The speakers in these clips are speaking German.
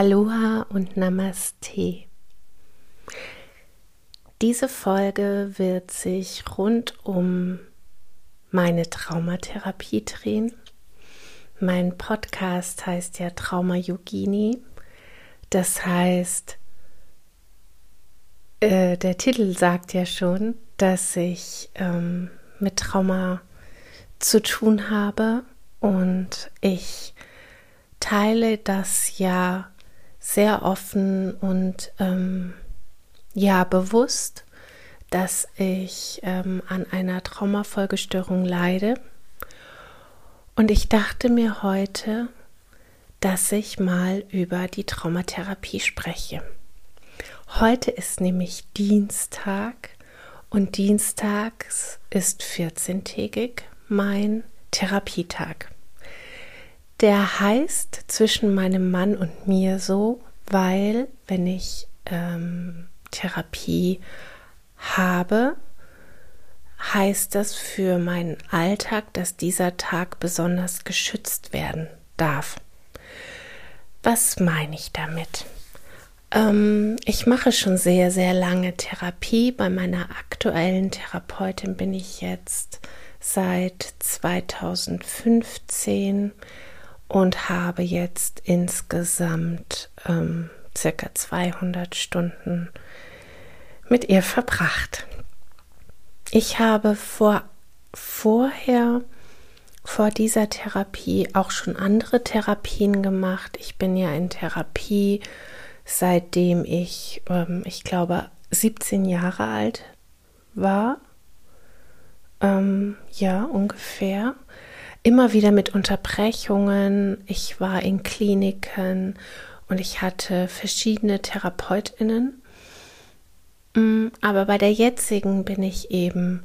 Aloha und Namaste. Diese Folge wird sich rund um meine Traumatherapie drehen. Mein Podcast heißt ja Trauma Yogini. Das heißt, äh, der Titel sagt ja schon, dass ich ähm, mit Trauma zu tun habe und ich teile das ja sehr offen und ähm, ja bewusst, dass ich ähm, an einer Traumafolgestörung leide. Und ich dachte mir heute, dass ich mal über die Traumatherapie spreche. Heute ist nämlich Dienstag und Dienstags ist 14-tägig mein Therapietag. Der heißt zwischen meinem Mann und mir so, weil wenn ich ähm, Therapie habe, heißt das für meinen Alltag, dass dieser Tag besonders geschützt werden darf. Was meine ich damit? Ähm, ich mache schon sehr, sehr lange Therapie. Bei meiner aktuellen Therapeutin bin ich jetzt seit 2015 und habe jetzt insgesamt ähm, circa 200 Stunden mit ihr verbracht. Ich habe vor, vorher, vor dieser Therapie auch schon andere Therapien gemacht. Ich bin ja in Therapie, seitdem ich, ähm, ich glaube, 17 Jahre alt war. Ähm, ja, ungefähr immer wieder mit Unterbrechungen. Ich war in Kliniken und ich hatte verschiedene Therapeutinnen. Mm, aber bei der jetzigen bin ich eben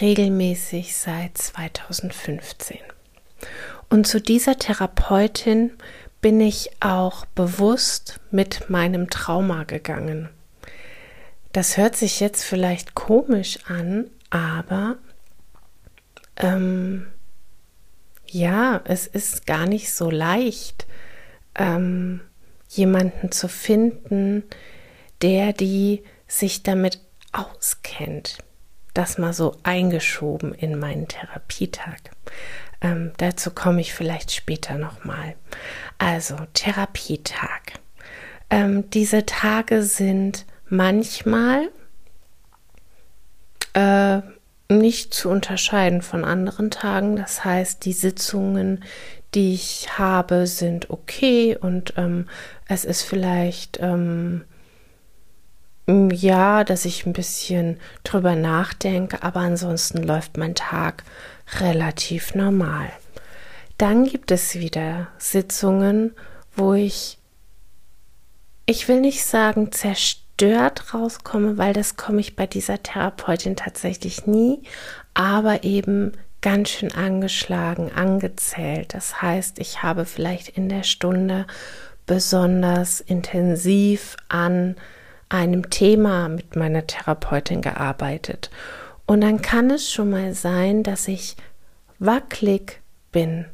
regelmäßig seit 2015. Und zu dieser Therapeutin bin ich auch bewusst mit meinem Trauma gegangen. Das hört sich jetzt vielleicht komisch an, aber ähm, ja, es ist gar nicht so leicht, ähm, jemanden zu finden, der die sich damit auskennt. Das mal so eingeschoben in meinen Therapietag. Ähm, dazu komme ich vielleicht später nochmal. Also Therapietag. Ähm, diese Tage sind manchmal äh, nicht zu unterscheiden von anderen Tagen. Das heißt, die Sitzungen, die ich habe, sind okay und ähm, es ist vielleicht ähm, ja, dass ich ein bisschen drüber nachdenke, aber ansonsten läuft mein Tag relativ normal. Dann gibt es wieder Sitzungen, wo ich, ich will nicht sagen zerstört, gestört rauskomme, weil das komme ich bei dieser Therapeutin tatsächlich nie, aber eben ganz schön angeschlagen, angezählt. Das heißt, ich habe vielleicht in der Stunde besonders intensiv an einem Thema mit meiner Therapeutin gearbeitet. Und dann kann es schon mal sein, dass ich wackelig bin,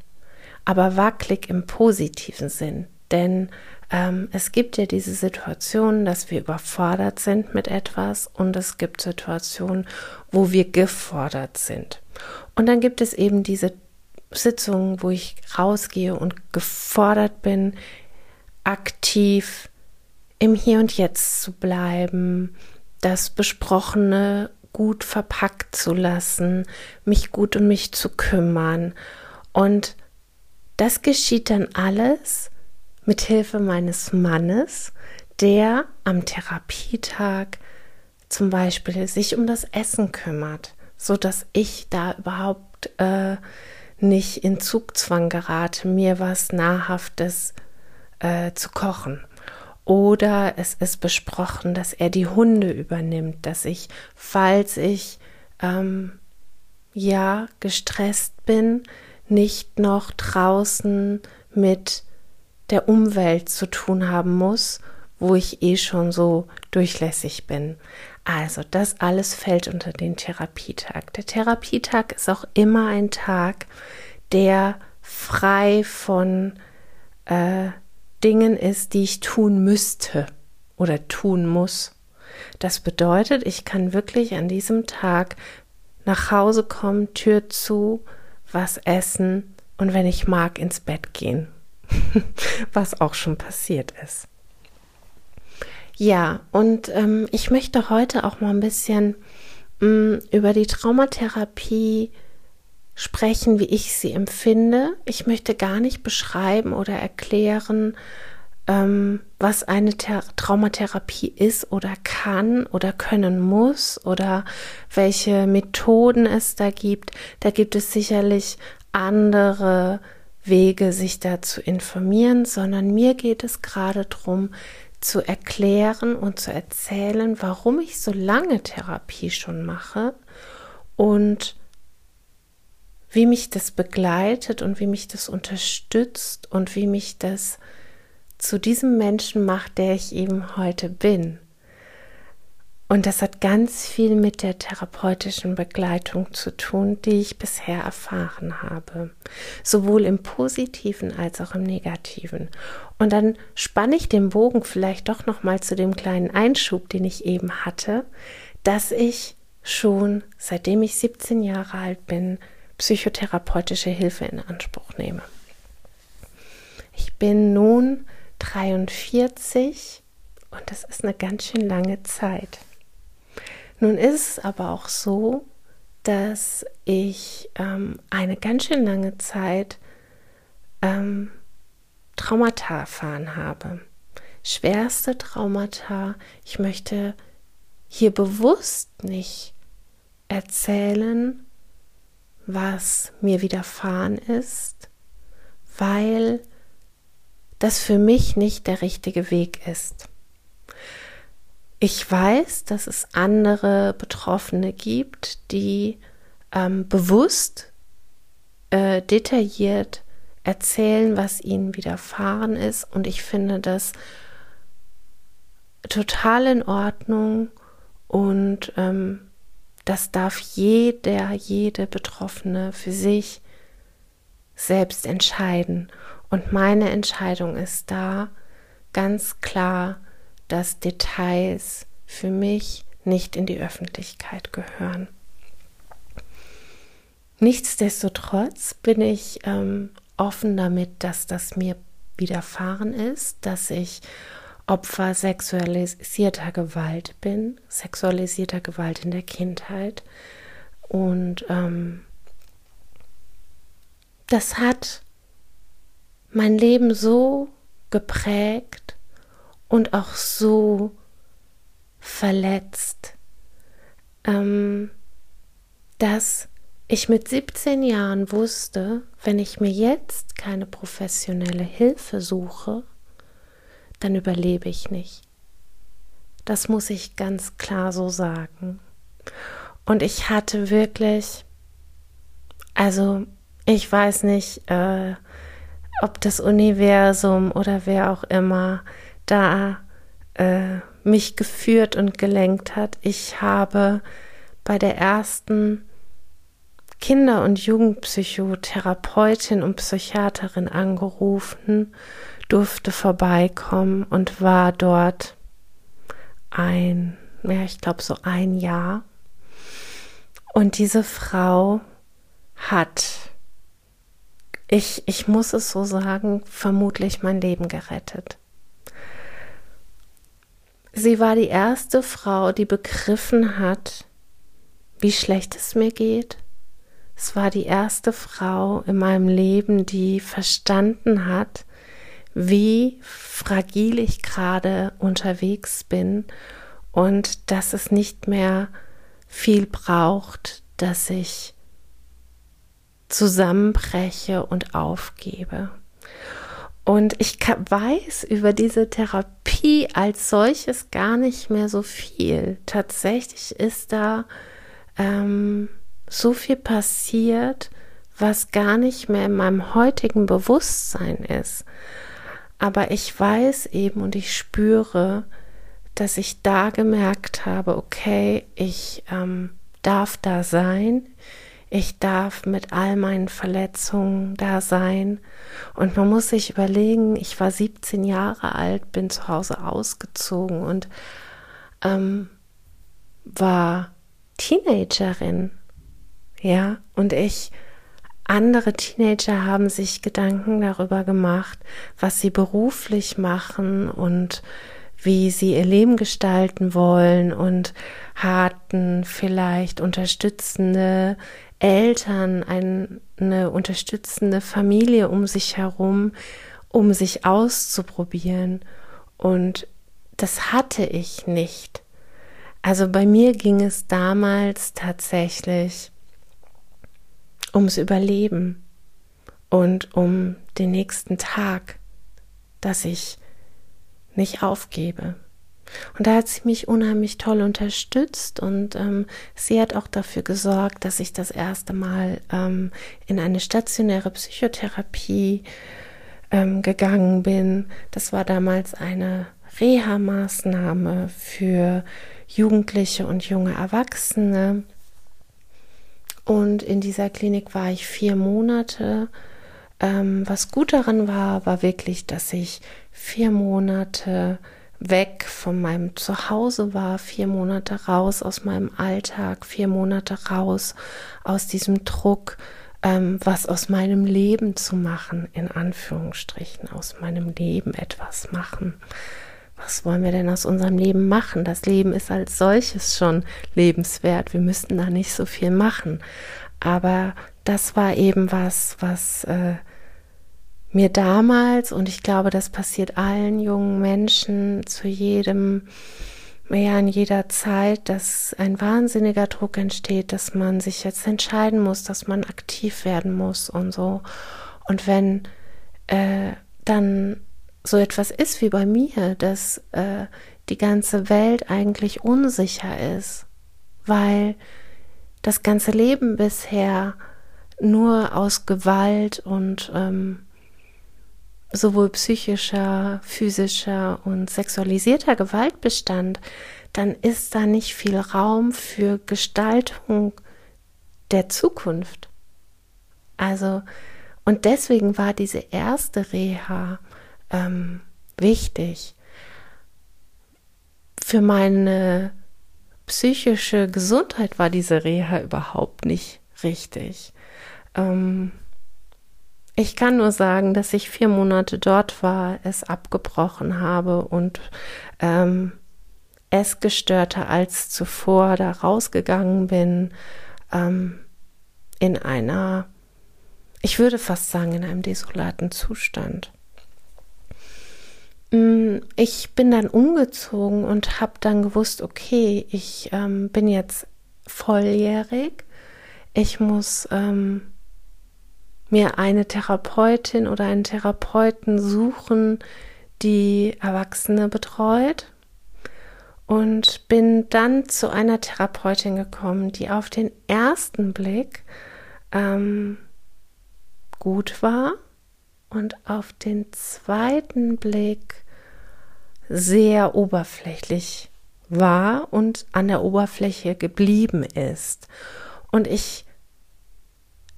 aber wackelig im positiven Sinn. Denn ähm, es gibt ja diese Situation, dass wir überfordert sind mit etwas und es gibt Situationen, wo wir gefordert sind. Und dann gibt es eben diese Sitzungen, wo ich rausgehe und gefordert bin, aktiv im Hier und Jetzt zu bleiben, das Besprochene gut verpackt zu lassen, mich gut um mich zu kümmern. Und das geschieht dann alles mit Hilfe meines Mannes, der am Therapietag zum Beispiel sich um das Essen kümmert, so dass ich da überhaupt äh, nicht in Zugzwang gerate, mir was Nahrhaftes äh, zu kochen. Oder es ist besprochen, dass er die Hunde übernimmt, dass ich, falls ich ähm, ja gestresst bin, nicht noch draußen mit der Umwelt zu tun haben muss, wo ich eh schon so durchlässig bin. Also das alles fällt unter den Therapietag. Der Therapietag ist auch immer ein Tag, der frei von äh, Dingen ist, die ich tun müsste oder tun muss. Das bedeutet, ich kann wirklich an diesem Tag nach Hause kommen, Tür zu, was essen und wenn ich mag, ins Bett gehen. was auch schon passiert ist. Ja, und ähm, ich möchte heute auch mal ein bisschen mh, mm, über die Traumatherapie sprechen, wie ich sie empfinde. Ich möchte gar nicht beschreiben oder erklären, ähm, was eine Thera Traumatherapie ist oder kann oder können muss oder welche Methoden es da gibt. Da gibt es sicherlich andere Wege, sich da zu informieren, sondern mir geht es gerade darum, zu erklären und zu erzählen, warum ich so lange Therapie schon mache und wie mich das begleitet und wie mich das unterstützt und wie mich das zu diesem Menschen macht, der ich eben heute bin. Und das hat ganz viel mit der therapeutischen Begleitung zu tun, die ich bisher erfahren habe. Sowohl im positiven als auch im negativen. Und dann spanne ich den Bogen vielleicht doch nochmal zu dem kleinen Einschub, den ich eben hatte, dass ich schon seitdem ich 17 Jahre alt bin, psychotherapeutische Hilfe in Anspruch nehme. Ich bin nun 43 und das ist eine ganz schön lange Zeit. Nun ist es aber auch so, dass ich ähm, eine ganz schön lange Zeit ähm, Traumata erfahren habe. Schwerste Traumata. Ich möchte hier bewusst nicht erzählen, was mir widerfahren ist, weil das für mich nicht der richtige Weg ist. Ich weiß, dass es andere Betroffene gibt, die ähm, bewusst, äh, detailliert erzählen, was ihnen widerfahren ist. Und ich finde das total in Ordnung und ähm, das darf jeder, jede Betroffene für sich selbst entscheiden. Und meine Entscheidung ist da ganz klar, dass Details für mich nicht in die Öffentlichkeit gehören. Nichtsdestotrotz bin ich ähm, offen damit, dass das mir widerfahren ist, dass ich Opfer sexualisierter Gewalt bin, sexualisierter Gewalt in der Kindheit. Und ähm, das hat mein Leben so geprägt und auch so verletzt, ähm, dass ich mit 17 Jahren wusste, wenn ich mir jetzt keine professionelle Hilfe suche, dann überlebe ich nicht. Das muss ich ganz klar so sagen. Und ich hatte wirklich, also ich weiß nicht, äh, ob das Universum oder wer auch immer da äh, mich geführt und gelenkt hat. Ich habe bei der ersten Kinder- und Jugendpsychotherapeutin und Psychiaterin angerufen durfte vorbeikommen und war dort ein, ja, ich glaube so ein Jahr. Und diese Frau hat, ich, ich muss es so sagen, vermutlich mein Leben gerettet. Sie war die erste Frau, die begriffen hat, wie schlecht es mir geht. Es war die erste Frau in meinem Leben, die verstanden hat, wie fragil ich gerade unterwegs bin und dass es nicht mehr viel braucht, dass ich zusammenbreche und aufgebe. Und ich weiß über diese Therapie als solches gar nicht mehr so viel. Tatsächlich ist da ähm, so viel passiert, was gar nicht mehr in meinem heutigen Bewusstsein ist. Aber ich weiß eben und ich spüre, dass ich da gemerkt habe, okay, ich ähm, darf da sein, Ich darf mit all meinen Verletzungen da sein. Und man muss sich überlegen, ich war 17 Jahre alt, bin zu Hause ausgezogen und ähm, war Teenagerin. Ja, und ich, andere Teenager haben sich Gedanken darüber gemacht, was sie beruflich machen und wie sie ihr Leben gestalten wollen und hatten vielleicht unterstützende Eltern, ein, eine unterstützende Familie um sich herum, um sich auszuprobieren. Und das hatte ich nicht. Also bei mir ging es damals tatsächlich ums Überleben und um den nächsten Tag, dass ich nicht aufgebe. Und da hat sie mich unheimlich toll unterstützt und ähm, sie hat auch dafür gesorgt, dass ich das erste Mal ähm, in eine stationäre Psychotherapie ähm, gegangen bin. Das war damals eine Reha-Maßnahme für Jugendliche und junge Erwachsene. Und in dieser Klinik war ich vier Monate. Ähm, was gut daran war, war wirklich, dass ich vier Monate weg von meinem Zuhause war, vier Monate raus aus meinem Alltag, vier Monate raus aus diesem Druck, ähm, was aus meinem Leben zu machen, in Anführungsstrichen, aus meinem Leben etwas machen. Was wollen wir denn aus unserem Leben machen? Das Leben ist als solches schon lebenswert. Wir müssten da nicht so viel machen. Aber das war eben was, was äh, mir damals, und ich glaube, das passiert allen jungen Menschen zu jedem, ja, in jeder Zeit, dass ein wahnsinniger Druck entsteht, dass man sich jetzt entscheiden muss, dass man aktiv werden muss und so. Und wenn äh, dann so etwas ist wie bei mir, dass äh, die ganze Welt eigentlich unsicher ist, weil das ganze Leben bisher nur aus Gewalt und ähm, sowohl psychischer, physischer und sexualisierter Gewalt bestand, dann ist da nicht viel Raum für Gestaltung der Zukunft. Also, und deswegen war diese erste Reha ähm, wichtig. Für meine psychische Gesundheit war diese Reha überhaupt nicht richtig. Ähm, ich kann nur sagen, dass ich vier Monate dort war, es abgebrochen habe und ähm, es gestörter als zuvor da rausgegangen bin, ähm, in einer, ich würde fast sagen, in einem desolaten Zustand. Mm, ich bin dann umgezogen und habe dann gewusst, okay, ich ähm, bin jetzt volljährig, ich muss ähm, mir eine Therapeutin oder einen Therapeuten suchen, die Erwachsene betreut und bin dann zu einer Therapeutin gekommen, die auf den ersten Blick ähm, gut war und auf den zweiten Blick sehr oberflächlich war und an der Oberfläche geblieben ist. Und ich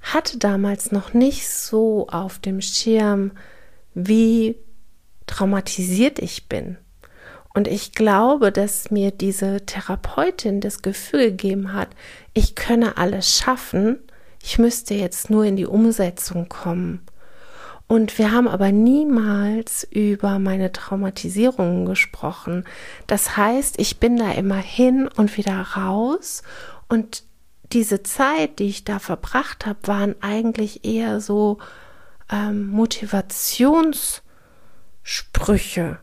hatte damals noch nicht so auf dem Schirm, wie traumatisiert ich bin. Und ich glaube, dass mir diese Therapeutin das Gefühl gegeben hat, ich könne alles schaffen, ich müsste jetzt nur in die Umsetzung kommen. Und wir haben aber niemals über meine Traumatisierungen gesprochen. Das heißt, ich bin da immer hin und wieder raus und diese Zeit, die ich da verbracht habe, waren eigentlich eher so ähm, Motivationssprüche.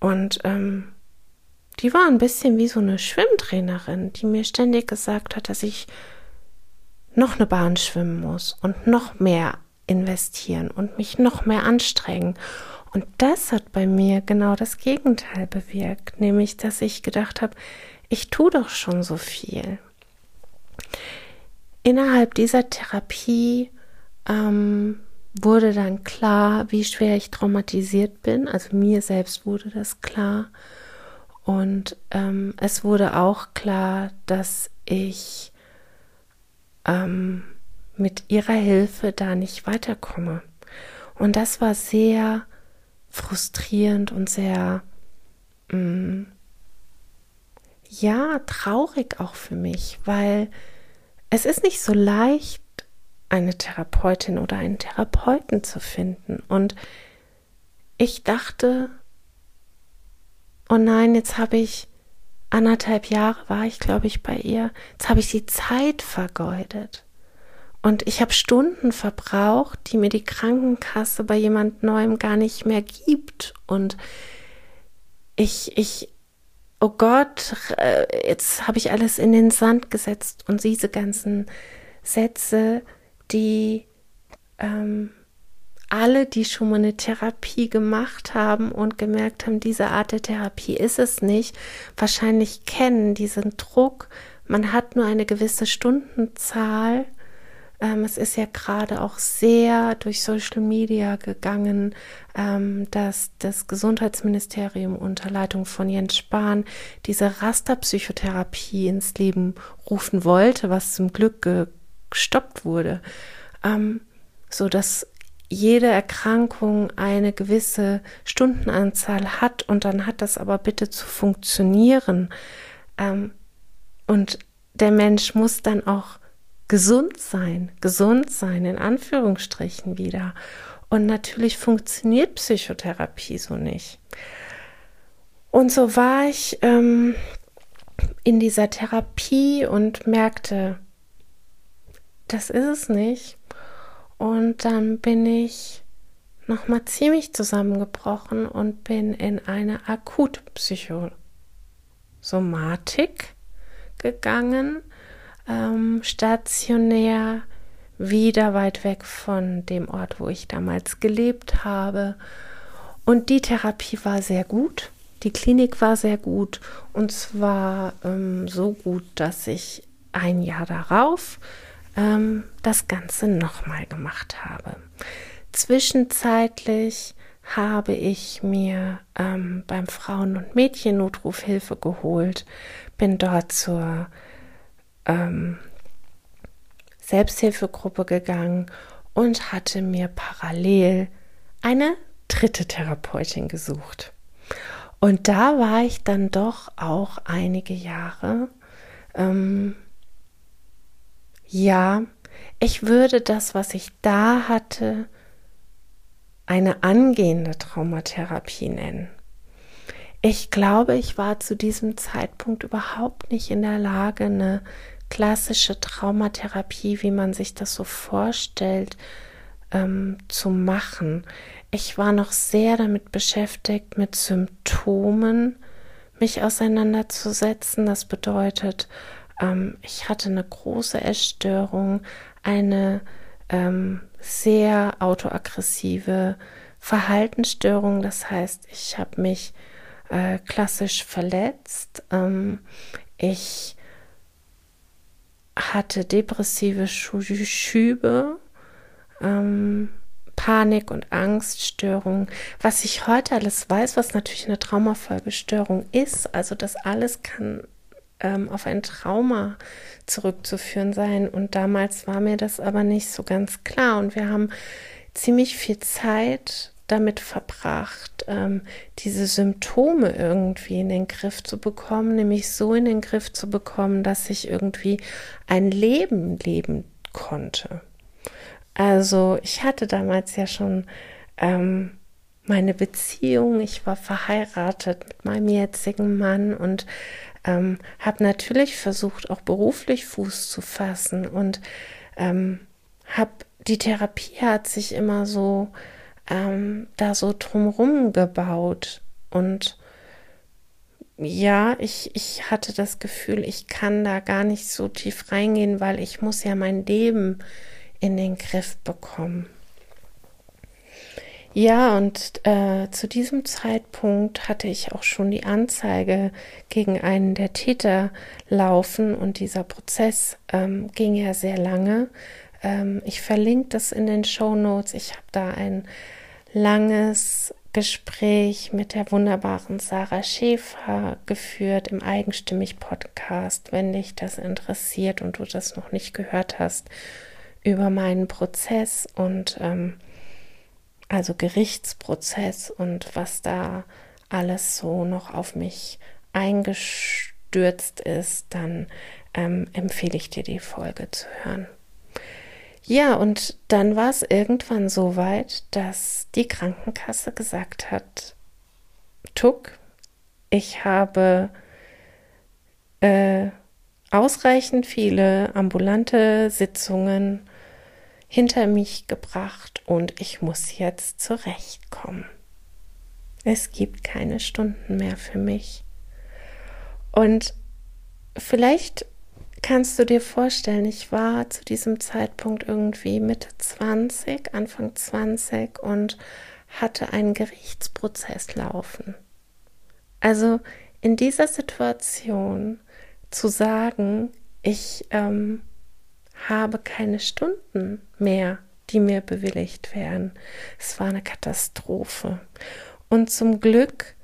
Und ähm, die war ein bisschen wie so eine Schwimmtrainerin, die mir ständig gesagt hat, dass ich noch eine Bahn schwimmen muss und noch mehr investieren und mich noch mehr anstrengen. Und das hat bei mir genau das Gegenteil bewirkt, nämlich dass ich gedacht habe, ich tue doch schon so viel. Innerhalb dieser Therapie ähm, wurde dann klar, wie schwer ich traumatisiert bin. Also mir selbst wurde das klar. Und ähm, es wurde auch klar, dass ich ähm, mit ihrer Hilfe da nicht weiterkomme. Und das war sehr frustrierend und sehr, mh, mm, ja, traurig auch für mich, weil es ist nicht so leicht, eine Therapeutin oder einen Therapeuten zu finden. Und ich dachte, oh nein, jetzt habe ich anderthalb Jahre war ich, glaube ich, bei ihr. Jetzt habe ich die Zeit vergeudet. Und ich habe Stunden verbraucht, die mir die Krankenkasse bei jemand Neuem gar nicht mehr gibt. Und ich, ich, oh Gott, äh, jetzt habe ich alles in den Sand gesetzt und diese ganzen Sätze, die ähm, alle, die schon mal eine Therapie gemacht haben und gemerkt haben, diese Art der Therapie ist es nicht, wahrscheinlich kennen diesen Druck. Man hat nur eine gewisse Stundenzahl. Ähm, es ist ja gerade auch sehr durch Social Media gegangen, ähm, dass das Gesundheitsministerium unter Leitung von Jens Spahn diese Rasterpsychotherapie ins Leben rufen wollte, was zum Glück gestoppt wurde. Ähm, so dass jede Erkrankung eine gewisse Stundenanzahl hat und dann hat das aber bitte zu funktionieren. Ähm, und der Mensch muss dann auch gesund sein, gesund sein, in Anführungsstrichen wieder. Und natürlich funktioniert Psychotherapie so nicht. Und so war ich ähm, in dieser Therapie und merkte, das ist es nicht. Und dann bin ich nochmal ziemlich zusammengebrochen und bin in eine Akutpsychosomatik gegangen, ähm, stationär, wieder weit weg von dem Ort, wo ich damals gelebt habe. Und die Therapie war sehr gut. Die Klinik war sehr gut und zwar ähm, so gut, dass ich ein Jahr darauf ähm, das Ganze nochmal gemacht habe. Zwischenzeitlich habe ich mir ähm, beim Frauen- und Mädchennotruf Hilfe geholt, bin dort zur ähm, Selbsthilfegruppe gegangen und hatte mir parallel eine dritte Therapeutin gesucht. Und da war ich dann doch auch einige Jahre ähm, ja, ich würde das, was ich da hatte, eine angehende Traumatherapie nennen. Ich glaube, ich war zu diesem Zeitpunkt überhaupt nicht in der Lage, eine klassische Traumatherapie, wie man sich das so vorstellt, ähm, zu machen. Ich war noch sehr damit beschäftigt, mit Symptomen mich auseinanderzusetzen. Das bedeutet, ähm, ich hatte eine große Essstörung, eine ähm, sehr autoaggressive Verhaltensstörung. Das heißt, ich habe mich äh, klassisch verletzt. Ähm, ich hatte depressive Schübe, ähm, Panik- und Angststörungen. Was ich heute alles weiß, was natürlich eine Traumafolgestörung ist, also das alles kann ähm, auf ein Trauma zurückzuführen sein. Und damals war mir das aber nicht so ganz klar. Und wir haben ziemlich viel Zeit damit verbracht, ähm, diese Symptome irgendwie in den Griff zu bekommen, nämlich so in den Griff zu bekommen, dass ich irgendwie ein Leben leben konnte. Also ich hatte damals ja schon ähm, meine Beziehung, ich war verheiratet mit meinem jetzigen Mann und ähm, habe natürlich versucht, auch beruflich Fuß zu fassen und ähm, habe die Therapie hat sich immer so ähm, da so drumrum gebaut und ja, ich, ich hatte das Gefühl, ich kann da gar nicht so tief reingehen, weil ich muss ja mein Leben in den Griff bekommen. Ja, und äh, zu diesem Zeitpunkt hatte ich auch schon die Anzeige gegen einen der Täter laufen und dieser Prozess ähm, ging ja sehr lange. Ähm, ich verlinke das in den Show Notes. Ich habe da ein langes Gespräch mit der wunderbaren Sarah Schäfer geführt im Eigenstimmig Podcast, wenn dich das interessiert und du das noch nicht gehört hast, über meinen Prozess und ähm, also Gerichtsprozess und was da alles so noch auf mich eingestürzt ist, dann ähm, empfehle ich dir die Folge zu hören. Ja, und dann war es irgendwann so weit, dass die Krankenkasse gesagt hat, Tuck, ich habe äh, ausreichend viele ambulante Sitzungen hinter mich gebracht und ich muss jetzt zurechtkommen. Es gibt keine Stunden mehr für mich. Und vielleicht kannst du dir vorstellen, ich war zu diesem Zeitpunkt irgendwie Mitte 20, Anfang 20 und hatte einen Gerichtsprozess laufen. Also in dieser Situation zu sagen, ich ähm, habe keine Stunden mehr, die mir bewilligt werden. Es war eine Katastrophe. Und zum Glück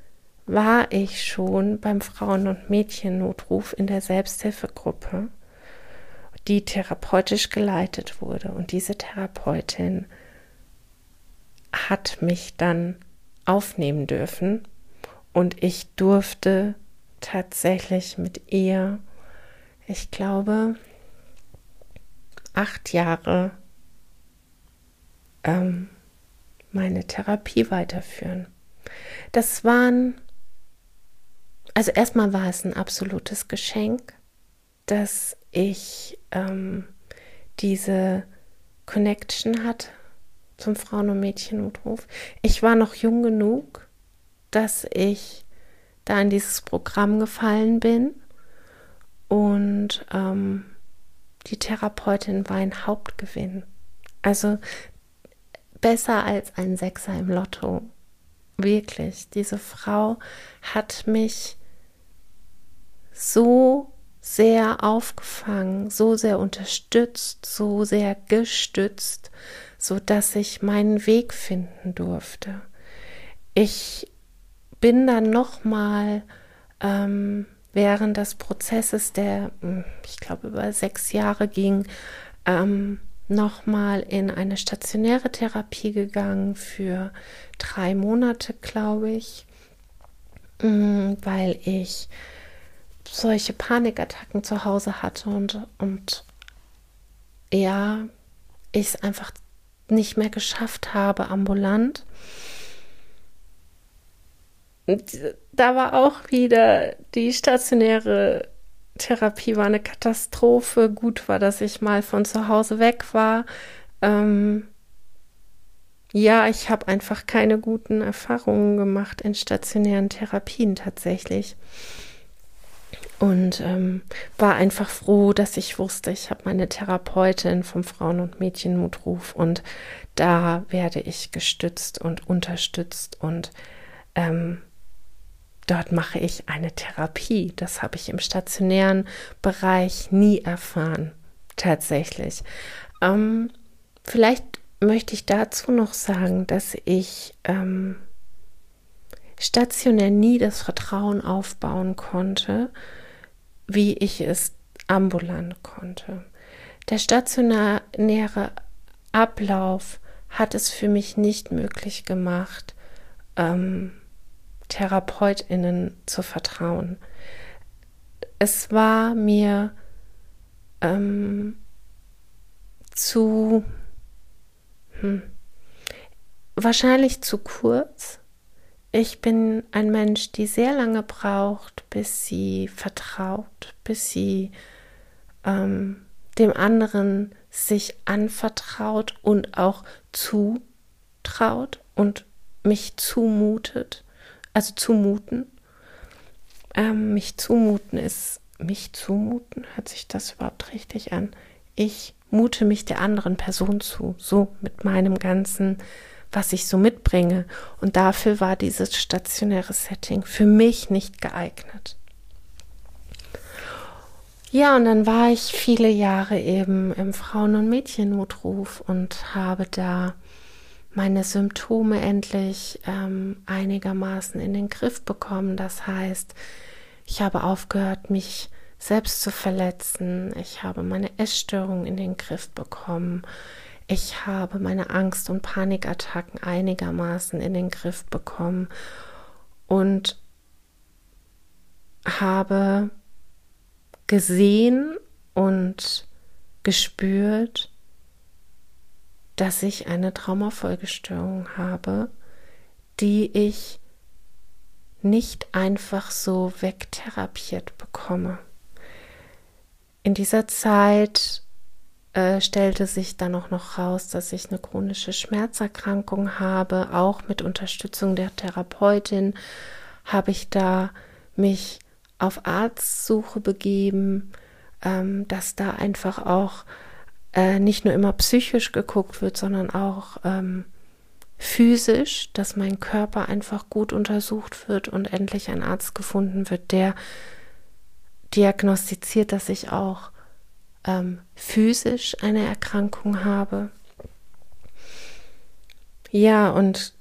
war ich schon beim Frauen- und Mädchennotruf in der Selbsthilfegruppe, die therapeutisch geleitet wurde. Und diese Therapeutin hat mich dann aufnehmen dürfen und ich durfte tatsächlich mit ihr, ich glaube, acht Jahre ähm, meine Therapie weiterführen. Das waren also erstmal war es ein absolutes Geschenk, dass ich ähm, diese Connection hatte zum Frauen- und Mädchennotruf. Ich war noch jung genug, dass ich da in dieses Programm gefallen bin und ähm, die Therapeutin war ein Hauptgewinn. Also besser als ein Sechser im Lotto. Wirklich, diese Frau hat mich so sehr aufgefangen, so sehr unterstützt, so sehr gestützt, so dass ich meinen Weg finden durfte. Ich bin dann noch mal ähm, während des Prozesses, der hm, ich glaube über sechs Jahre ging, ähm, noch mal in eine stationäre Therapie gegangen für drei Monate, glaube ich, hm, weil ich solche Panikattacken zu Hause hatte und, und ja, ich es einfach nicht mehr geschafft habe, ambulant. Und da war auch wieder die stationäre Therapie war eine Katastrophe. Gut war, dass ich mal von zu Hause weg war. Ähm, ja, ich habe einfach keine guten Erfahrungen gemacht in stationären Therapien tatsächlich und ähm, war einfach froh, dass ich wusste, ich habe meine Therapeutin vom Frauen- und Mädchenmutruf und da werde ich gestützt und unterstützt und ähm, dort mache ich eine Therapie. Das habe ich im stationären Bereich nie erfahren, tatsächlich. Ähm, vielleicht möchte ich dazu noch sagen, dass ich ähm, stationär nie das Vertrauen aufbauen konnte, wie ich es ambulant konnte. Der stationäre Ablauf hat es für mich nicht möglich gemacht, ähm, TherapeutInnen zu vertrauen. Es war mir ähm, zu, hm, wahrscheinlich zu kurz ich bin ein Mensch, die sehr lange braucht, bis sie vertraut, bis sie ähm, dem anderen sich anvertraut und auch zutraut und mich zumutet, also zumuten. Ähm, mich zumuten ist, mich zumuten, hört sich das überhaupt richtig an? Ich mute mich der anderen Person zu, so mit meinem ganzen was ich so mitbringe. Und dafür war dieses stationäre Setting für mich nicht geeignet. Ja, und dann war ich viele Jahre eben im Frauen- und Mädchennotruf und habe da meine Symptome endlich ähm, einigermaßen in den Griff bekommen. Das heißt, ich habe aufgehört, mich selbst zu verletzen. Ich habe meine Essstörung in den Griff bekommen. Ich habe meine Angst- und Panikattacken einigermaßen in den Griff bekommen und habe gesehen und gespürt, dass ich eine Traumafolgestörung habe, die ich nicht einfach so wegtherapiert bekomme. In dieser Zeit äh, stellte sich dann auch noch raus, dass ich eine chronische Schmerzerkrankung habe. Auch mit Unterstützung der Therapeutin habe ich da mich auf Arztsuche begeben, ähm, dass da einfach auch äh, nicht nur immer psychisch geguckt wird, sondern auch ähm, physisch, dass mein Körper einfach gut untersucht wird und endlich ein Arzt gefunden wird, der diagnostiziert, dass ich auch ähm, physisch eine Erkrankung habe. Ja, und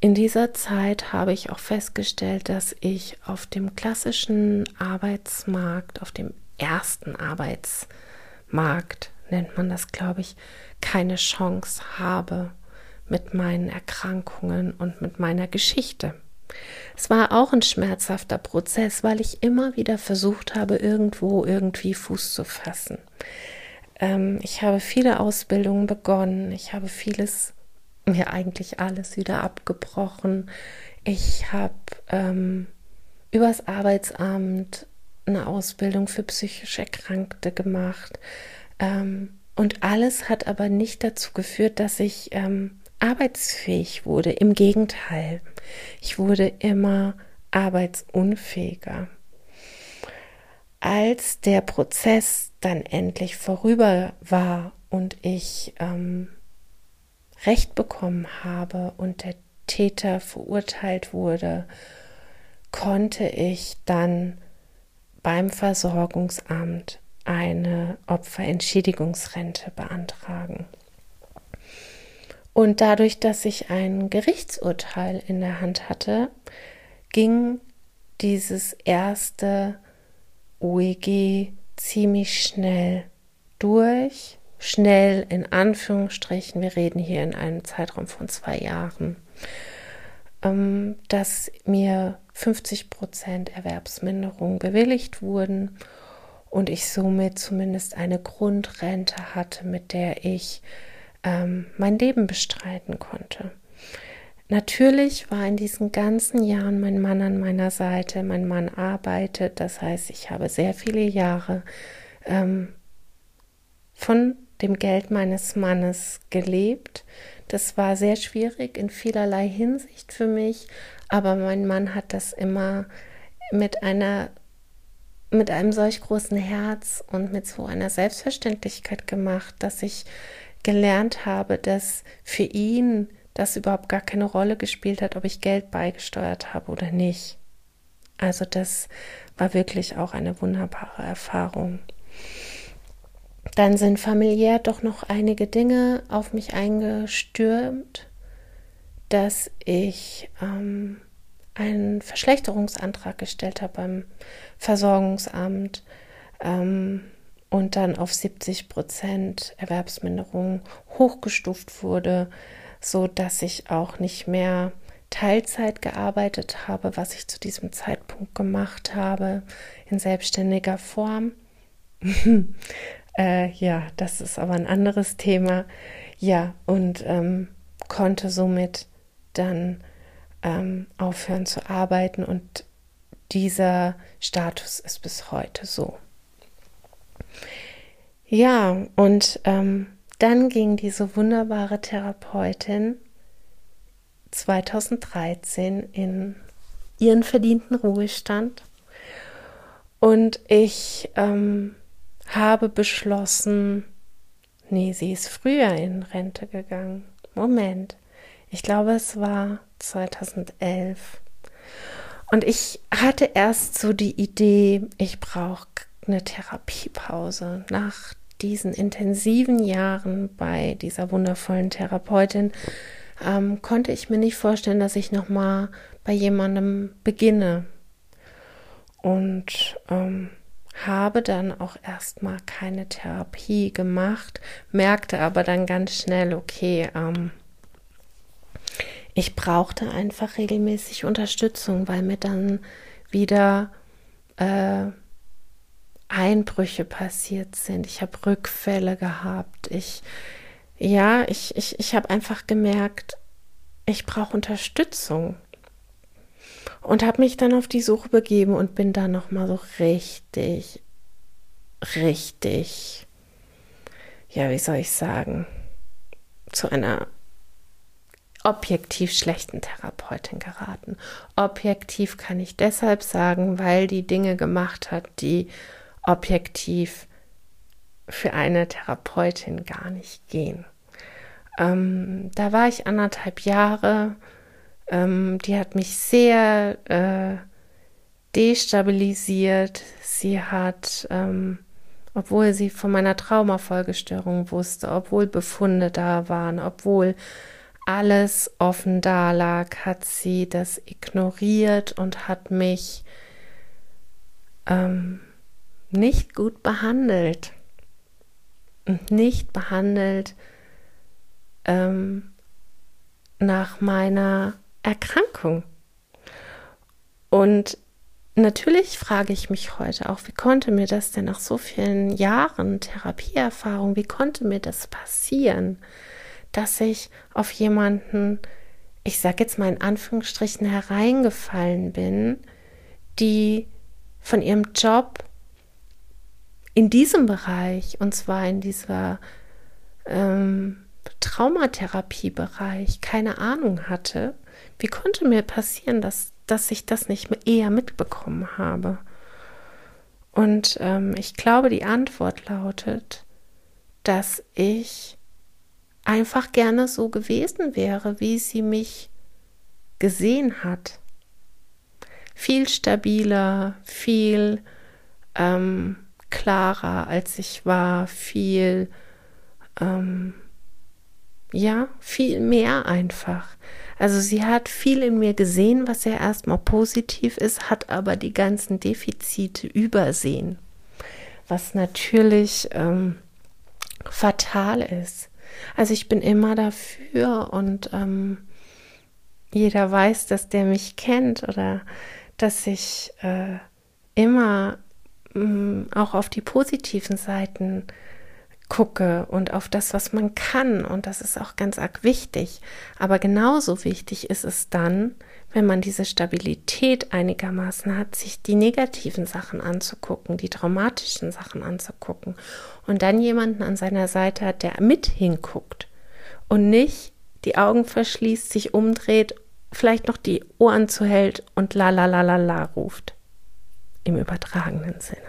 in dieser Zeit habe ich auch festgestellt, dass ich auf dem klassischen Arbeitsmarkt, auf dem ersten Arbeitsmarkt, nennt man das, glaube ich, keine Chance habe mit meinen Erkrankungen und mit meiner Geschichte. Es war auch ein schmerzhafter Prozess, weil ich immer wieder versucht habe, irgendwo irgendwie Fuß zu fassen. Ähm, ich habe viele Ausbildungen begonnen, ich habe vieles, ja eigentlich alles wieder abgebrochen. Ich habe ähm, übers Arbeitsamt eine Ausbildung für psychisch Erkrankte gemacht. Ähm, und alles hat aber nicht dazu geführt, dass ich ähm, arbeitsfähig wurde. Im Gegenteil, ich wurde immer arbeitsunfähiger. Als der Prozess dann endlich vorüber war und ich ähm, Recht bekommen habe und der Täter verurteilt wurde, konnte ich dann beim Versorgungsamt eine Opferentschädigungsrente beantragen. Und dadurch, dass ich ein Gerichtsurteil in der Hand hatte, ging dieses erste OEG ziemlich schnell durch. Schnell in Anführungsstrichen, wir reden hier in einem Zeitraum von zwei Jahren, ähm, dass mir 50 Prozent Erwerbsminderung bewilligt wurden und ich somit zumindest eine Grundrente hatte, mit der ich ähm, mein Leben bestreiten konnte. Natürlich war in diesen ganzen Jahren mein Mann an meiner Seite. Mein Mann arbeitet, das heißt, ich habe sehr viele Jahre ähm, von dem Geld meines Mannes gelebt. Das war sehr schwierig in vielerlei Hinsicht für mich, aber mein Mann hat das immer mit einer mit einem solch großen Herz und mit so einer Selbstverständlichkeit gemacht, dass ich gelernt habe, dass für ihn das überhaupt gar keine Rolle gespielt hat, ob ich Geld beigesteuert habe oder nicht. Also das war wirklich auch eine wunderbare Erfahrung. Dann sind familiär doch noch einige Dinge auf mich eingestürmt, dass ich ähm, einen Verschlechterungsantrag gestellt habe beim Versorgungsamt. Ähm, und dann auf 70 Prozent Erwerbsminderung hochgestuft wurde, so dass ich auch nicht mehr Teilzeit gearbeitet habe, was ich zu diesem Zeitpunkt gemacht habe, in selbstständiger Form. äh, ja, das ist aber ein anderes Thema. Ja, und ähm, konnte somit dann ähm, aufhören zu arbeiten und dieser Status ist bis heute so. Ja, und ähm, dann ging diese wunderbare Therapeutin 2013 in ihren verdienten Ruhestand und ich ähm, habe beschlossen, nee, sie ist früher in Rente gegangen. Moment, ich glaube, es war 2011. Und ich hatte erst so die Idee, ich brauche eine Therapiepause. Nach diesen intensiven Jahren bei dieser wundervollen Therapeutin ähm, konnte ich mir nicht vorstellen, dass ich noch mal bei jemandem beginne. Und ähm, habe dann auch erstmal keine Therapie gemacht, merkte aber dann ganz schnell, okay, ähm, ich brauchte einfach regelmäßig Unterstützung, weil mir dann wieder äh, Einbrüche passiert sind. Ich habe Rückfälle gehabt. Ich, ja, ich, ich, ich habe einfach gemerkt, ich brauche Unterstützung. Und habe mich dann auf die Suche begeben und bin da nochmal so richtig, richtig, ja, wie soll ich sagen, zu einer objektiv schlechten Therapeutin geraten. Objektiv kann ich deshalb sagen, weil die Dinge gemacht hat, die objektiv für eine Therapeutin gar nicht gehen. Ähm, da war ich anderthalb Jahre. Ähm, die hat mich sehr äh, destabilisiert. Sie hat, ähm, obwohl sie von meiner Traumafolgestörung wusste, obwohl Befunde da waren, obwohl alles offen da lag, hat sie das ignoriert und hat mich ähm, nicht gut behandelt. Und nicht behandelt ähm, nach meiner Erkrankung. Und natürlich frage ich mich heute auch, wie konnte mir das denn nach so vielen Jahren Therapieerfahrung, wie konnte mir das passieren, dass ich auf jemanden, ich sage jetzt mal in Anführungsstrichen, hereingefallen bin, die von ihrem Job in diesem Bereich, und zwar in dieser ähm, Traumatherapiebereich, keine Ahnung hatte, wie konnte mir passieren, dass, dass ich das nicht eher mitbekommen habe? Und ähm, ich glaube, die Antwort lautet, dass ich einfach gerne so gewesen wäre, wie sie mich gesehen hat. Viel stabiler, viel ähm, klarer, als ich war, viel, ähm, ja, viel mehr einfach. Also sie hat viel in mir gesehen, was ja erstmal positiv ist, hat aber die ganzen Defizite übersehen, was natürlich ähm, fatal ist. Also ich bin immer dafür und ähm, jeder weiß, dass der mich kennt oder dass ich äh, immer auch auf die positiven Seiten gucke und auf das, was man kann. Und das ist auch ganz arg wichtig. Aber genauso wichtig ist es dann, wenn man diese Stabilität einigermaßen hat, sich die negativen Sachen anzugucken, die traumatischen Sachen anzugucken und dann jemanden an seiner Seite hat, der mit hinguckt und nicht die Augen verschließt, sich umdreht, vielleicht noch die Ohren zuhält und la la la la la ruft im übertragenen Sinne.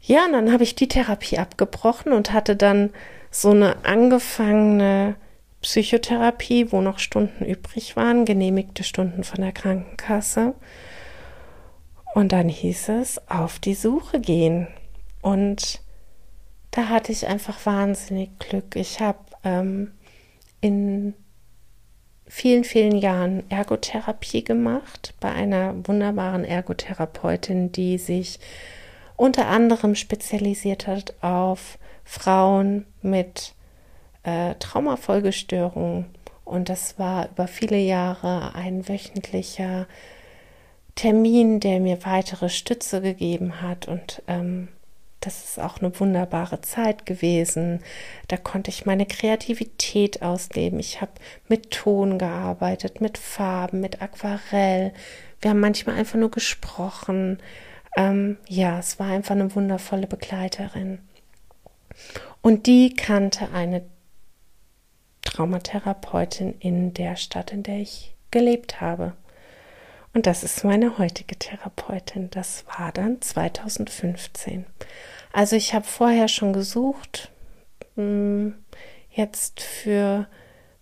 Ja, und dann habe ich die Therapie abgebrochen und hatte dann so eine angefangene Psychotherapie, wo noch Stunden übrig waren, genehmigte Stunden von der Krankenkasse. Und dann hieß es, auf die Suche gehen. Und da hatte ich einfach wahnsinnig Glück. Ich habe ähm, in vielen, vielen Jahren Ergotherapie gemacht bei einer wunderbaren Ergotherapeutin, die sich unter anderem spezialisiert hat auf Frauen mit äh, Traumafolgestörungen. Und das war über viele Jahre ein wöchentlicher Termin, der mir weitere Stütze gegeben hat und ähm, das ist auch eine wunderbare Zeit gewesen. Da konnte ich meine Kreativität ausleben. Ich habe mit Ton gearbeitet, mit Farben, mit Aquarell. Wir haben manchmal einfach nur gesprochen. Ähm, ja, es war einfach eine wundervolle Begleiterin. Und die kannte eine Traumatherapeutin in der Stadt, in der ich gelebt habe. Und das ist meine heutige Therapeutin. Das war dann 2015. Also ich habe vorher schon gesucht, hm, jetzt für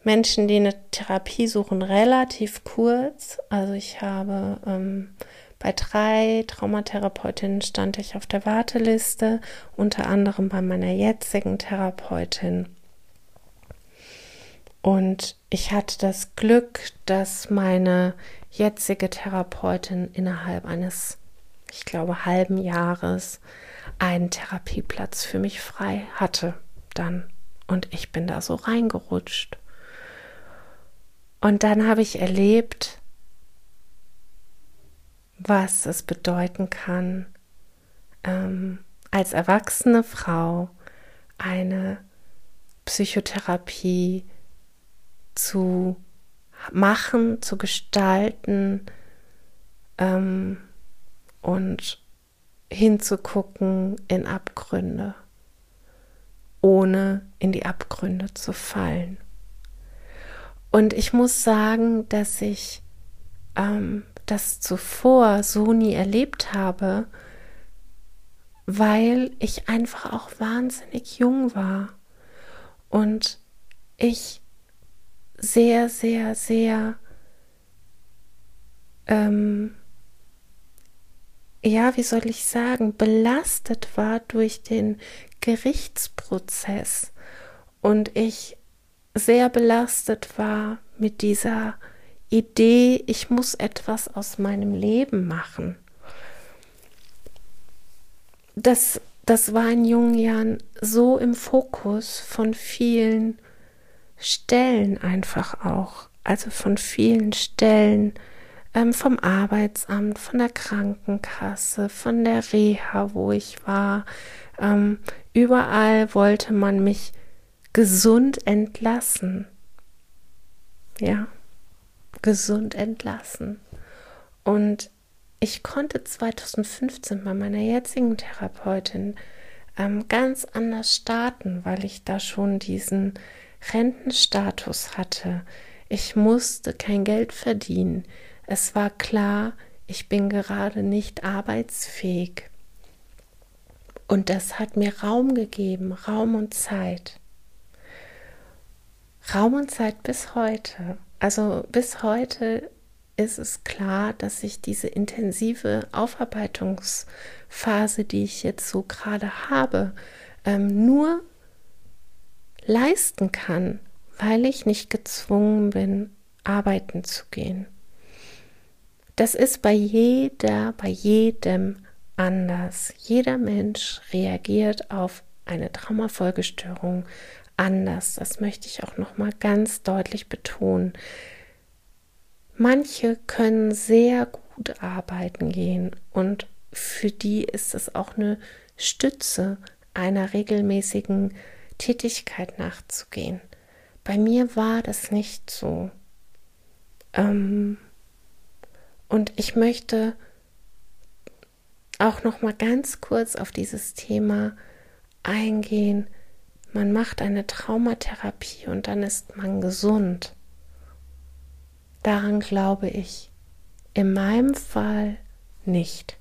Menschen, die eine Therapie suchen, relativ kurz. Also ich habe ähm, bei drei Traumatherapeutinnen stand ich auf der Warteliste, unter anderem bei meiner jetzigen Therapeutin. Und ich hatte das Glück, dass meine jetzige Therapeutin innerhalb eines, ich glaube, halben Jahres einen Therapieplatz für mich frei hatte dann. Und ich bin da so reingerutscht. Und dann habe ich erlebt, was es bedeuten kann, ähm, als erwachsene Frau eine Psychotherapie zu machen, zu gestalten ähm, und hinzugucken in Abgründe, ohne in die Abgründe zu fallen. Und ich muss sagen, dass ich ähm, das zuvor so nie erlebt habe, weil ich einfach auch wahnsinnig jung war und ich sehr, sehr, sehr, ähm, ja, wie soll ich sagen, belastet war durch den Gerichtsprozess und ich sehr belastet war mit dieser Idee, ich muss etwas aus meinem Leben machen. Das, das war in jungen Jahren so im Fokus von vielen Stellen einfach auch, also von vielen Stellen ähm, vom Arbeitsamt, von der Krankenkasse, von der Reha, wo ich war. Ähm, überall wollte man mich gesund entlassen. Ja, gesund entlassen. Und ich konnte 2015 bei meiner jetzigen Therapeutin ähm, ganz anders starten, weil ich da schon diesen Rentenstatus hatte. Ich musste kein Geld verdienen. Es war klar, ich bin gerade nicht arbeitsfähig. Und das hat mir Raum gegeben, Raum und Zeit. Raum und Zeit bis heute. Also bis heute ist es klar, dass ich diese intensive Aufarbeitungsphase, die ich jetzt so gerade habe, ähm, nur leisten kann, weil ich nicht gezwungen bin, arbeiten zu gehen. Das ist bei jeder, bei jedem anders. Jeder Mensch reagiert auf eine Traumafolgestörung anders. Das möchte ich auch noch mal ganz deutlich betonen. Manche können sehr gut arbeiten gehen und für die ist es auch eine Stütze einer regelmäßigen Tätigkeit nachzugehen. Bei mir war das nicht so. Ähm, und ich möchte auch noch mal ganz kurz auf dieses Thema eingehen. Man macht eine Traumatherapie und dann ist man gesund. Daran glaube ich in meinem Fall nicht.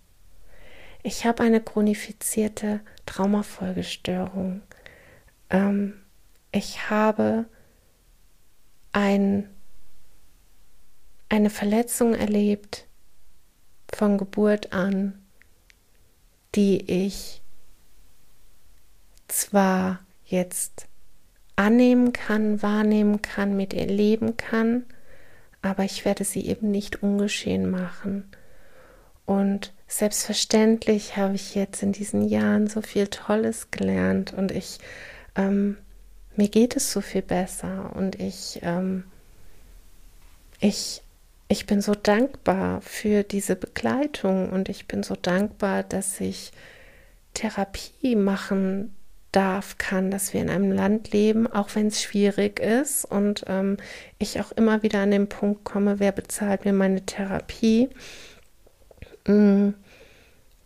Ich habe eine chronifizierte Traumafolgestörung. Ähm, ich habe ein, eine Verletzung erlebt von Geburt an, die ich zwar jetzt annehmen kann, wahrnehmen kann, mit ihr leben kann, aber ich werde sie eben nicht ungeschehen machen. Und selbstverständlich habe ich jetzt in diesen Jahren so viel Tolles gelernt und ich, ähm, mir geht es so viel besser und ich, ähm, ich, ich bin so dankbar für diese Begleitung und ich bin so dankbar, dass ich Therapie machen darf, kann, dass wir in einem Land leben, auch wenn es schwierig ist. Und ähm, ich auch immer wieder an den Punkt komme, wer bezahlt mir meine Therapie, ähm,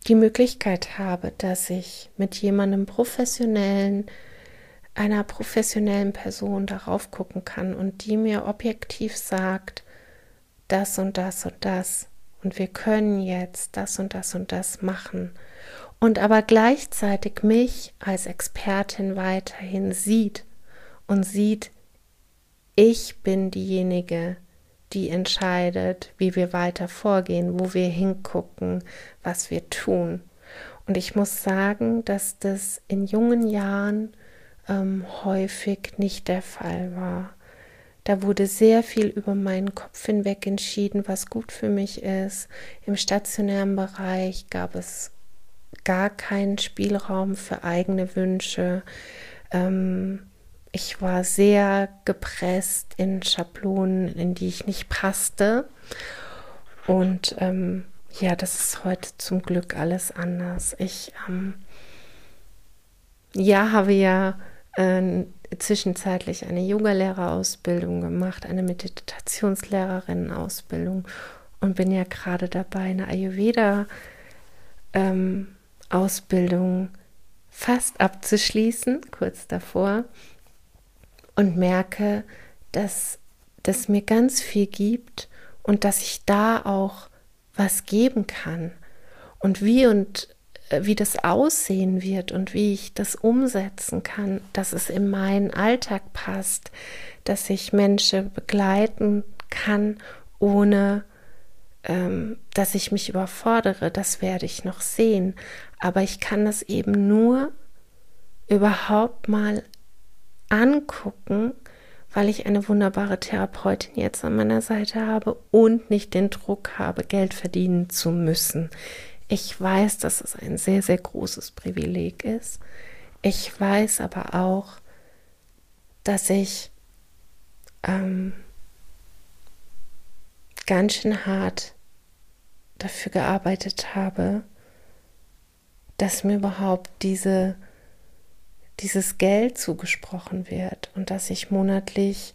die Möglichkeit habe, dass ich mit jemandem professionellen, einer professionellen Person darauf gucken kann und die mir objektiv sagt, das und das und das und wir können jetzt das und das und das machen und aber gleichzeitig mich als Expertin weiterhin sieht und sieht, ich bin diejenige, die entscheidet, wie wir weiter vorgehen, wo wir hingucken, was wir tun. Und ich muss sagen, dass das in jungen Jahren ähm, häufig nicht der Fall war. Da wurde sehr viel über meinen Kopf hinweg entschieden, was gut für mich ist. Im stationären Bereich gab es gar keinen Spielraum für eigene Wünsche. Ähm, ich war sehr gepresst in Schablonen, in die ich nicht passte. Und ähm, ja, das ist heute zum Glück alles anders. Ich ähm, ja, habe ja äh, zwischenzeitlich eine Yogalehrerausbildung gemacht, eine Meditationslehrerinnen-Ausbildung und bin ja gerade dabei, eine Ayurveda-Ausbildung ähm, fast abzuschließen, kurz davor, und merke, dass das mir ganz viel gibt und dass ich da auch was geben kann. Und wie und wie das aussehen wird und wie ich das umsetzen kann, dass es in meinen Alltag passt, dass ich Menschen begleiten kann, ohne ähm, dass ich mich überfordere, das werde ich noch sehen. Aber ich kann das eben nur überhaupt mal angucken, weil ich eine wunderbare Therapeutin jetzt an meiner Seite habe und nicht den Druck habe, Geld verdienen zu müssen. Ich weiß, dass es ein sehr, sehr großes Privileg ist. Ich weiß aber auch, dass ich ähm, ganz schön hart dafür gearbeitet habe, dass mir überhaupt diese, dieses Geld zugesprochen wird und dass ich monatlich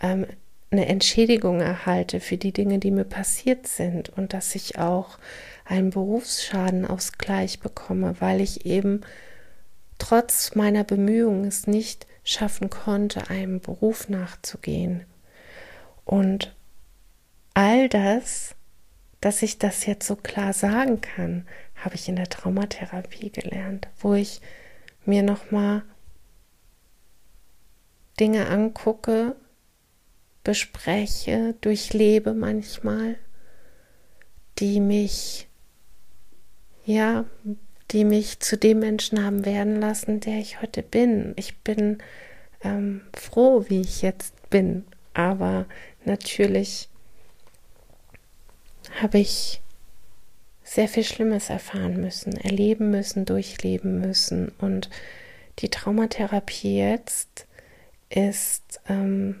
ähm, eine Entschädigung erhalte für die Dinge, die mir passiert sind und dass ich auch einen Berufsschadenausgleich bekomme, weil ich eben trotz meiner Bemühungen es nicht schaffen konnte, einem Beruf nachzugehen. Und all das, dass ich das jetzt so klar sagen kann, habe ich in der Traumatherapie gelernt, wo ich mir nochmal Dinge angucke, bespreche, durchlebe manchmal, die mich ja, die mich zu dem Menschen haben werden lassen, der ich heute bin. Ich bin ähm, froh, wie ich jetzt bin, aber natürlich habe ich sehr viel Schlimmes erfahren müssen, erleben müssen, durchleben müssen. Und die Traumatherapie jetzt ist ähm,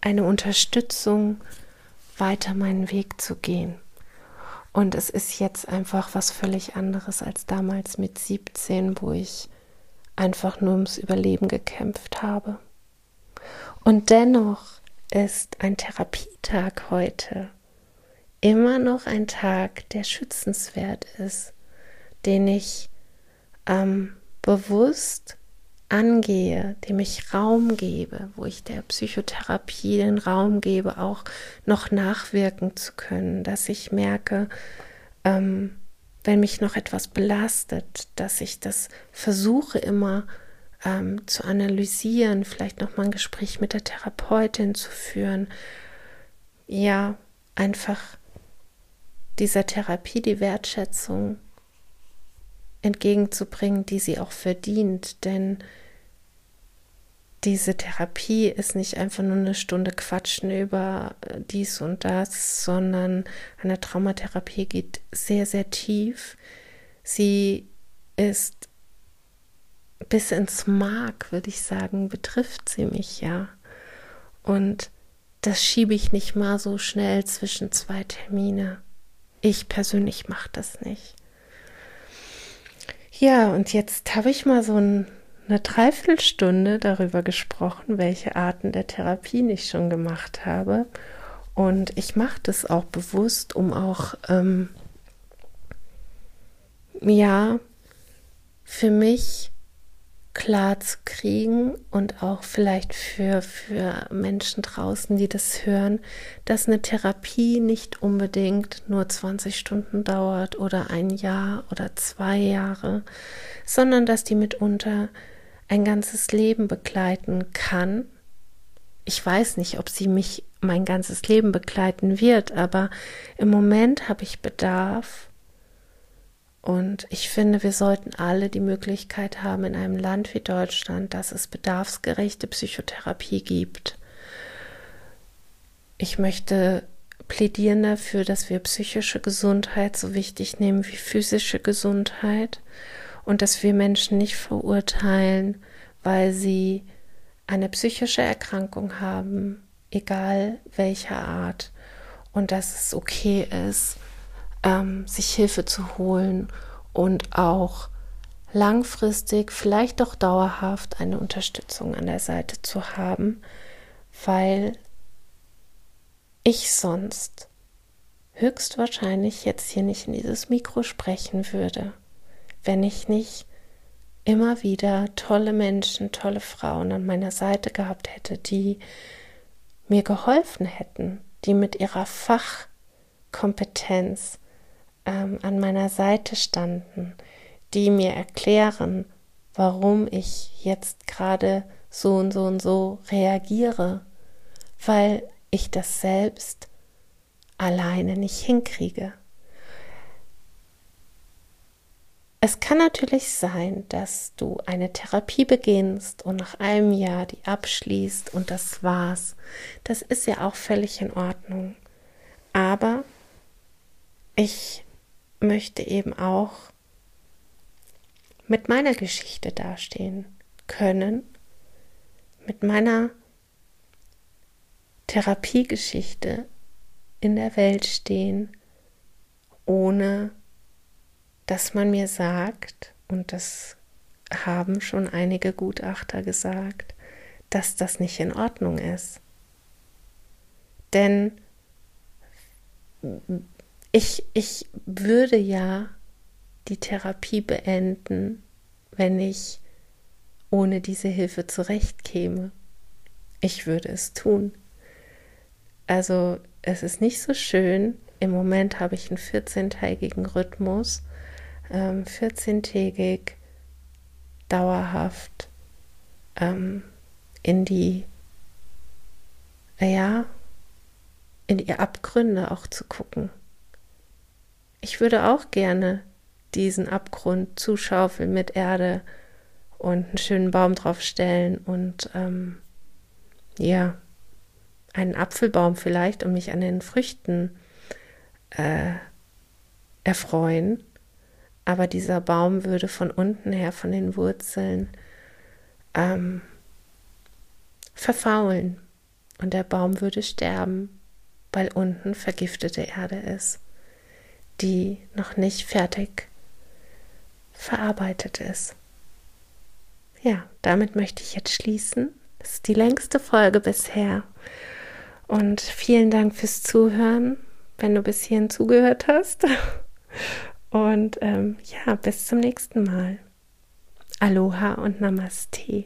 eine Unterstützung, weiter meinen Weg zu gehen. Und es ist jetzt einfach was völlig anderes als damals mit 17, wo ich einfach nur ums Überleben gekämpft habe. Und dennoch ist ein Therapietag heute immer noch ein Tag, der schützenswert ist, den ich ähm, bewusst angehe, dem ich Raum gebe, wo ich der Psychotherapie den Raum gebe, auch noch nachwirken zu können, dass ich merke, ähm, wenn mich noch etwas belastet, dass ich das versuche immer ähm, zu analysieren, vielleicht noch mal ein Gespräch mit der Therapeutin zu führen, ja, einfach dieser Therapie die Wertschätzung entgegenzubringen, die sie auch verdient. Denn diese Therapie ist nicht einfach nur eine Stunde Quatschen über äh, dies und das, sondern eine Traumatherapie geht sehr, sehr tief. Sie ist bis ins Mark, würde ich sagen, betrifft sie mich ja. Und das schiebe ich nicht mal so schnell zwischen zwei Termine. Ich persönlich mache das nicht. Ja, und jetzt habe ich mal so ein, eine Dreiviertelstunde darüber gesprochen, welche Arten der Therapien ich schon gemacht habe. Und ich mache das auch bewusst, um auch, ähm, ja, für mich klar zu kriegen und auch vielleicht für, für Menschen draußen, die das hören, dass eine Therapie nicht unbedingt nur 20 Stunden dauert oder ein Jahr oder zwei Jahre, sondern dass die mitunter ein ganzes Leben begleiten kann. Ich weiß nicht, ob sie mich mein ganzes Leben begleiten wird, aber im Moment habe ich Bedarf und ich finde, wir sollten alle die Möglichkeit haben, in einem Land wie Deutschland, dass es bedarfsgerechte Psychotherapie gibt. ich möchte plädieren dafür, dass wir psychische Gesundheit so wichtig nehmen wie physische Gesundheit und dass wir Menschen nicht verurteilen, weil sie eine psychische Erkrankung haben, egal welcher Art, und dass es okay ist, ähm, sich Hilfe zu holen und auch langfristig, vielleicht auch dauerhaft eine Unterstützung an der Seite zu haben, weil ich sonst höchstwahrscheinlich jetzt hier nicht in dieses Mikro sprechen würde, wenn ich nicht immer wieder tolle Menschen, tolle Frauen an meiner Seite gehabt hätte, die mir geholfen hätten, die mit ihrer Fachkompetenz ähm, an meiner Seite standen, die mir erklären, warum ich jetzt gerade so und so und so reagiere, weil ich das selbst alleine nicht hinkriege. Es kann natürlich sein, dass du eine Therapie beginnst und nach einem Jahr die abschließt und das war's. Das ist ja auch völlig in Ordnung. Aber ich möchte eben auch mit meiner Geschichte dastehen können, mit meiner Therapiegeschichte in der Welt stehen, ohne dass man mir sagt, und das haben schon einige Gutachter gesagt, dass das nicht in Ordnung ist. Denn ich, ich würde ja die Therapie beenden, wenn ich ohne diese Hilfe zurechtkäme. Ich würde es tun. Also es ist nicht so schön. Im Moment habe ich einen 14-tägigen Rhythmus, ähm, 14-tägig dauerhaft ähm, in die, ja, in die Abgründe auch zu gucken. Ich würde auch gerne diesen Abgrund zuschaufeln mit Erde und einen schönen Baum draufstellen und ähm, ja, einen Apfelbaum vielleicht und mich an den Früchten äh, erfreuen. Aber dieser Baum würde von unten her, von den Wurzeln, ähm, verfaulen und der Baum würde sterben, weil unten vergiftete Erde ist, die noch nicht fertig verarbeitet ist. Ja, damit möchte ich jetzt schließen. Das ist die längste Folge bisher. Und vielen Dank fürs Zuhören, wenn du bis hierhin zugehört hast. Und ähm, ja, bis zum nächsten Mal. Aloha und Namaste.